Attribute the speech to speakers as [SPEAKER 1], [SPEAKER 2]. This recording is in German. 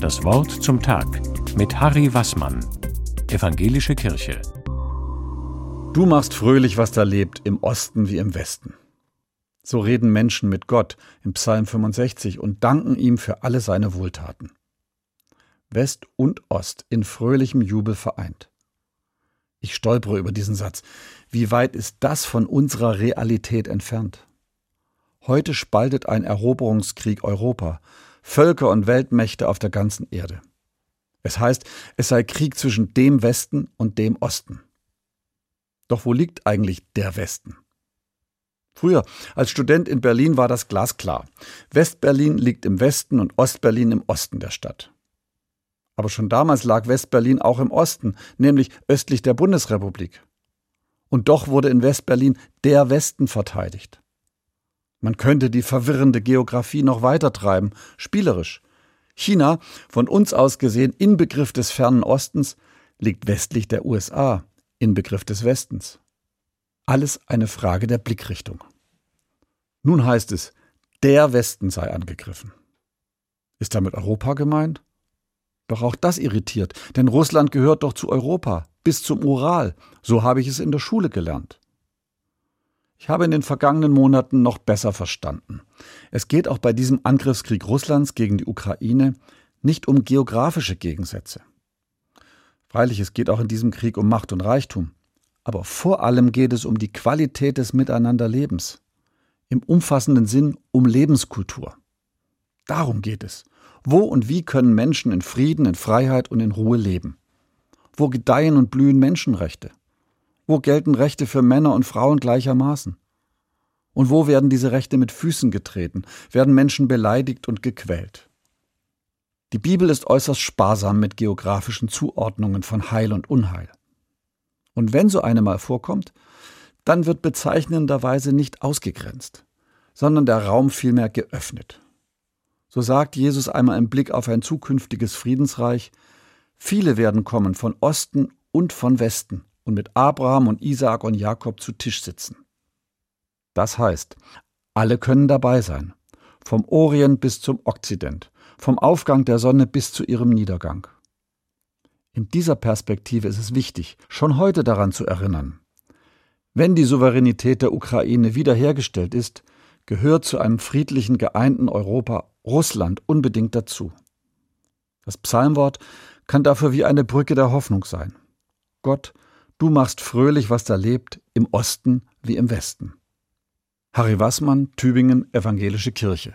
[SPEAKER 1] Das Wort zum Tag mit Harry Wassmann, Evangelische Kirche.
[SPEAKER 2] Du machst fröhlich, was da lebt, im Osten wie im Westen. So reden Menschen mit Gott im Psalm 65 und danken ihm für alle seine Wohltaten. West und Ost in fröhlichem Jubel vereint. Ich stolpere über diesen Satz. Wie weit ist das von unserer Realität entfernt? Heute spaltet ein Eroberungskrieg Europa, Völker und Weltmächte auf der ganzen Erde. Es heißt, es sei Krieg zwischen dem Westen und dem Osten. Doch wo liegt eigentlich der Westen? Früher, als Student in Berlin, war das glasklar. Westberlin liegt im Westen und Ostberlin im Osten der Stadt. Aber schon damals lag Westberlin auch im Osten, nämlich östlich der Bundesrepublik. Und doch wurde in Westberlin der Westen verteidigt. Man könnte die verwirrende Geografie noch weiter treiben, spielerisch. China, von uns aus gesehen Inbegriff des fernen Ostens, liegt westlich der USA, Inbegriff des Westens. Alles eine Frage der Blickrichtung. Nun heißt es, der Westen sei angegriffen. Ist damit Europa gemeint? Doch auch das irritiert, denn Russland gehört doch zu Europa, bis zum Ural, so habe ich es in der Schule gelernt. Ich habe in den vergangenen Monaten noch besser verstanden. Es geht auch bei diesem Angriffskrieg Russlands gegen die Ukraine nicht um geografische Gegensätze. Freilich, es geht auch in diesem Krieg um Macht und Reichtum. Aber vor allem geht es um die Qualität des Miteinanderlebens. Im umfassenden Sinn um Lebenskultur. Darum geht es. Wo und wie können Menschen in Frieden, in Freiheit und in Ruhe leben? Wo gedeihen und blühen Menschenrechte? Wo gelten Rechte für Männer und Frauen gleichermaßen? Und wo werden diese Rechte mit Füßen getreten, werden Menschen beleidigt und gequält? Die Bibel ist äußerst sparsam mit geografischen Zuordnungen von Heil und Unheil. Und wenn so eine mal vorkommt, dann wird bezeichnenderweise nicht ausgegrenzt, sondern der Raum vielmehr geöffnet. So sagt Jesus einmal im Blick auf ein zukünftiges Friedensreich, viele werden kommen von Osten und von Westen und mit Abraham und Isaak und Jakob zu Tisch sitzen. Das heißt, alle können dabei sein, vom Orient bis zum Okzident, vom Aufgang der Sonne bis zu ihrem Niedergang. In dieser Perspektive ist es wichtig, schon heute daran zu erinnern. Wenn die Souveränität der Ukraine wiederhergestellt ist, gehört zu einem friedlichen, geeinten Europa Russland unbedingt dazu. Das Psalmwort kann dafür wie eine Brücke der Hoffnung sein. Gott Du machst fröhlich, was da lebt, im Osten wie im Westen. Harry Wassmann, Tübingen, Evangelische Kirche.